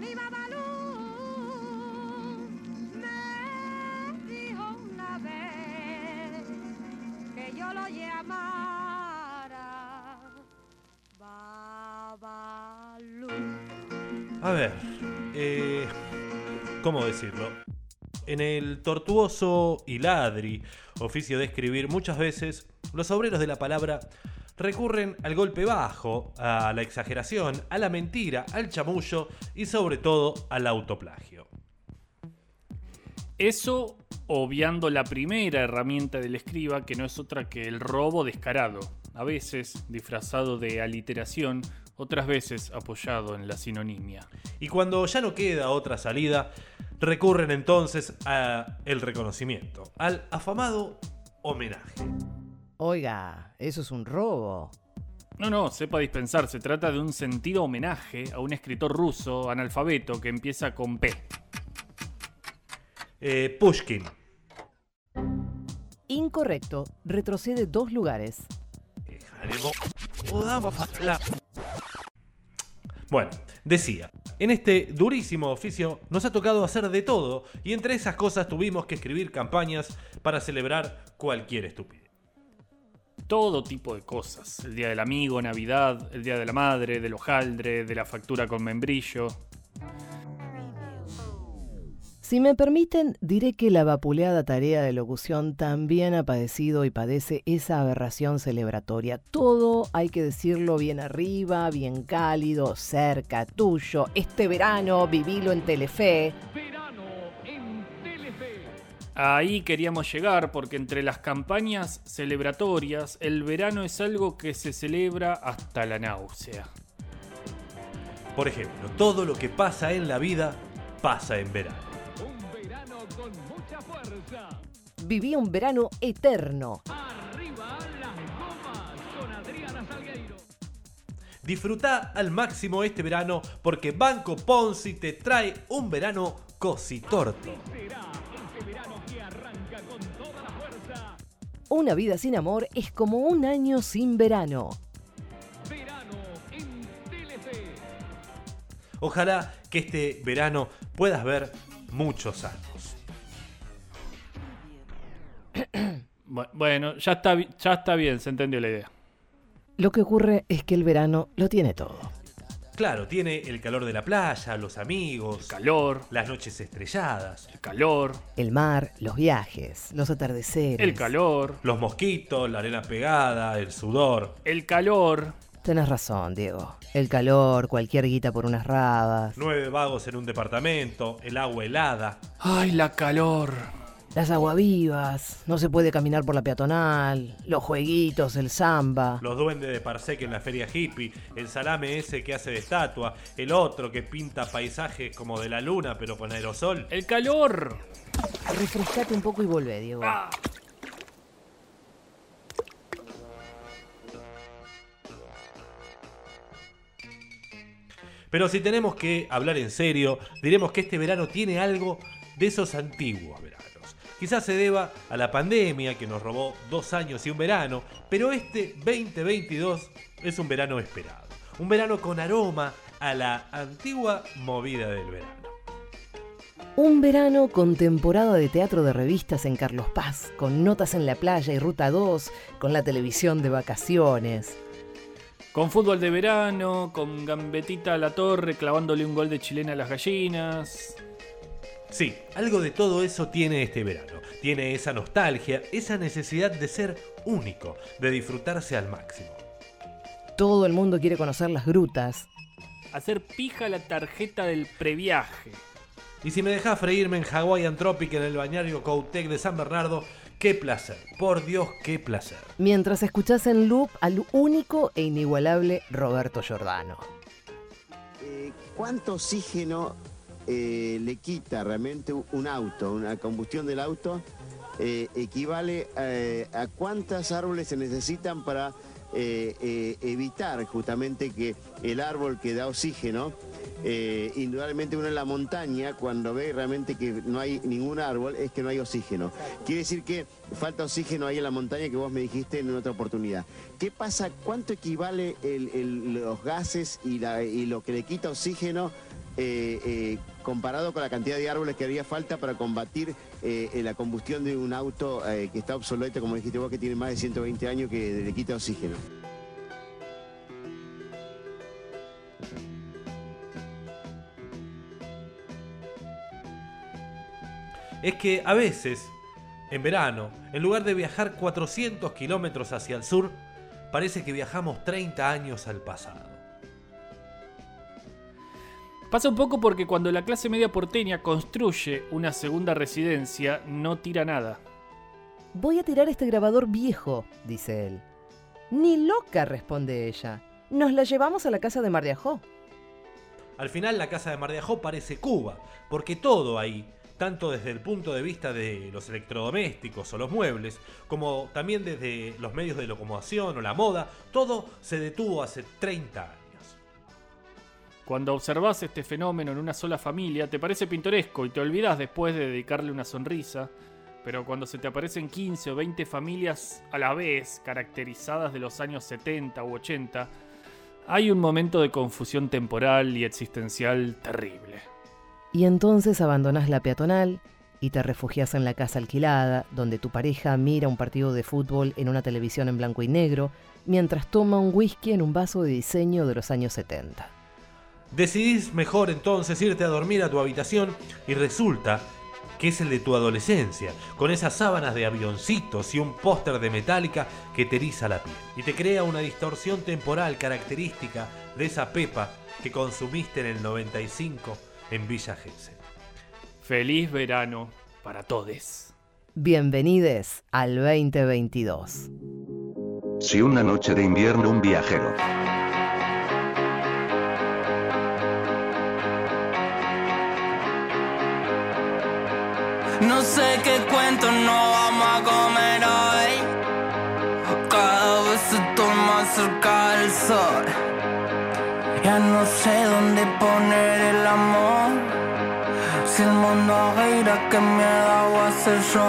mi Babalú me dijo una vez que yo lo llamara Babalú. A ver, eh, ¿cómo decirlo? En el tortuoso y ladri oficio de escribir, muchas veces los obreros de la palabra recurren al golpe bajo, a la exageración, a la mentira, al chamullo y sobre todo al autoplagio. Eso obviando la primera herramienta del escriba, que no es otra que el robo descarado, a veces disfrazado de aliteración, otras veces apoyado en la sinonimia. Y cuando ya no queda otra salida, recurren entonces a el reconocimiento, al afamado homenaje. Oiga, eso es un robo. No, no, sepa dispensar, se trata de un sentido homenaje a un escritor ruso analfabeto que empieza con P. Eh, Pushkin. Incorrecto. Retrocede dos lugares. Bueno, decía, en este durísimo oficio nos ha tocado hacer de todo y entre esas cosas tuvimos que escribir campañas para celebrar cualquier estupidez. Todo tipo de cosas. El día del amigo, Navidad, el día de la madre, del hojaldre, de la factura con membrillo. Si me permiten, diré que la vapuleada tarea de locución también ha padecido y padece esa aberración celebratoria. Todo, hay que decirlo, bien arriba, bien cálido, cerca, tuyo. Este verano vivilo en Telefe. Ahí queríamos llegar porque entre las campañas celebratorias, el verano es algo que se celebra hasta la náusea. Por ejemplo, todo lo que pasa en la vida pasa en verano. Un verano con mucha fuerza. Viví un verano eterno. Arriba las gomas con Adriana Salgueiro. Disfruta al máximo este verano porque Banco Ponzi te trae un verano cositorto. Una vida sin amor es como un año sin verano. Verano en Telefe. Ojalá que este verano puedas ver muchos años. Bu- Bueno, ya está, ya está bien, se entendió la idea. Lo que ocurre es que el verano lo tiene todo. Claro, tiene el calor de la playa, los amigos, Calor, las noches estrelladas, el calor, El mar, los viajes, los atardeceres. el calor, los mosquitos, la arena pegada, el sudor. el calor. Tenés razón, Diego. El calor, cualquier guita por unas rabas. Nueve vagos en un departamento, el agua helada. Ay, la calor. Las aguavivas, no se puede caminar por la peatonal, los jueguitos, el samba. Los duendes de Parsec en la feria hippie, el salame ese que hace de estatua, el otro que pinta paisajes como de la luna pero con aerosol. El calor. Refrescate un poco y volvé, Diego. Pero si tenemos que hablar en serio, diremos que este verano tiene algo de esos antiguos. Quizás se deba a la pandemia que nos robó dos años y un verano, pero este 2022 es un verano esperado. Un verano con aroma a la antigua movida del verano. Un verano con temporada de teatro de revistas en Carlos Paz, con notas en la playa y Ruta 2, con la televisión de vacaciones. Con fútbol de verano, con gambetita a la torre clavándole un gol de chilena a las gallinas. Sí, algo de todo eso tiene este verano. Tiene esa nostalgia, esa necesidad de ser único, de disfrutarse al máximo. Todo el mundo quiere conocer las grutas. Hacer pija la tarjeta del previaje. Y si me dejas freírme en Hawaiian Tropic en el bañario Coutec de San Bernardo, qué placer. Por Dios, qué placer. Mientras escuchás en loop al único e inigualable Roberto Giordano. Eh, ¿Cuánto oxígeno eh, le quita realmente un auto, una combustión del auto? eh, equivale eh, a cuántos árboles se necesitan para evitar justamente que el árbol que da oxígeno, indudablemente uno en la montaña, cuando ve realmente que no hay ningún árbol, es que no hay oxígeno. Quiere decir que falta oxígeno ahí en la montaña que vos me dijiste en otra oportunidad. ¿Qué pasa? ¿Cuánto equivale los gases y lo que le quita oxígeno eh, eh, comparado con la cantidad de árboles que haría falta para combatir eh, la combustión de un auto que está obsoleto, como dijiste vos, que tiene más de 120 años, que le quita oxígeno. es que a veces, en verano, en lugar de viajar 400 kilómetros hacia el sur, parece que viajamos 30 años al pasado. Pasa un poco porque cuando la clase media porteña construye una segunda residencia, no tira nada. Voy a tirar este grabador viejo, dice él. Ni loca, responde ella. Nos la llevamos a la casa de Mar de Ajó. Al final la casa de Mar de Ajó parece Cuba, porque todo ahí, tanto desde el punto de vista de los electrodomésticos o los muebles, como también desde los medios de locomoción o la moda, todo se detuvo hace 30 años. Cuando observas este fenómeno en una sola familia, te parece pintoresco y te olvidas después de dedicarle una sonrisa, pero cuando se te aparecen 15 o 20 familias a la vez, caracterizadas de los años 70 u 80, hay un momento de confusión temporal y existencial terrible. Y entonces abandonas la peatonal y te refugias en la casa alquilada, donde tu pareja mira un partido de fútbol en una televisión en blanco y negro, mientras toma un whisky en un vaso de diseño de los años 70. Decidís mejor entonces irte a dormir a tu habitación y resulta que es el de tu adolescencia, con esas sábanas de avioncitos y un póster de metálica que te eriza la piel y te crea una distorsión temporal característica de esa pepa que consumiste en el 95 en Villa Gesell. Feliz verano para todos. Bienvenides al 2022. Si una noche de invierno un viajero No sé qué cuento no vamos a comer hoy. Cada vez estoy más cerca del sol. Ya no sé dónde poner el amor. Si el mundo gira, ¿qué mierda voy a hacer yo?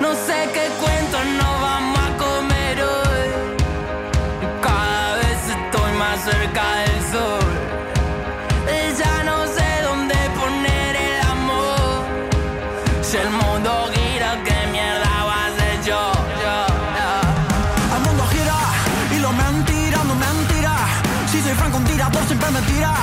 No sé qué cuento no vamos Si el mundo gira, ¿qué mierda va a hacer yo? yo? El mundo gira y lo mentira, no mentira. Si soy franco, un tirador siempre me tira.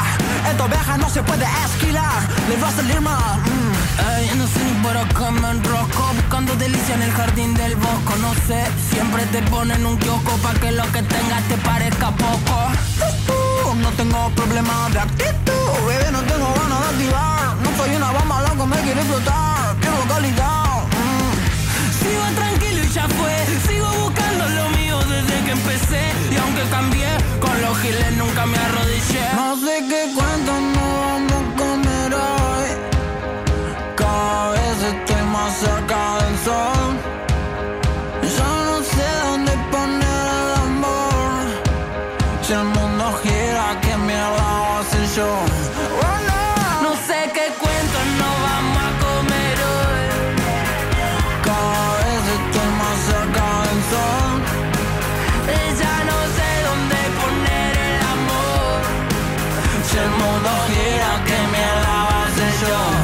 Esto viaja, no se puede esquilar. Le va a salir mal. mm. Ey, no sé ni por acá me enrosco Buscando delicia en el jardín del bosco No sé, siempre te ponen un kiosco Pa' que lo que tengas te parezca poco Uh, no tengo problema de actitud. Bebé, no tengo ganas de activar. No soy una bomba loco, me quiero explotar. Sigo tranquilo y ya fue Sigo buscando lo mío desde que empecé Y aunque cambié, con los giles nunca me arrodillé No sé qué cuento no vamos a comer hoy. Cada vez estoy más cerca del sol. Ya no sé dónde poner el amor. Si el mundo gira, ¿qué mierda voy a hacer yo? que me alabas de yo.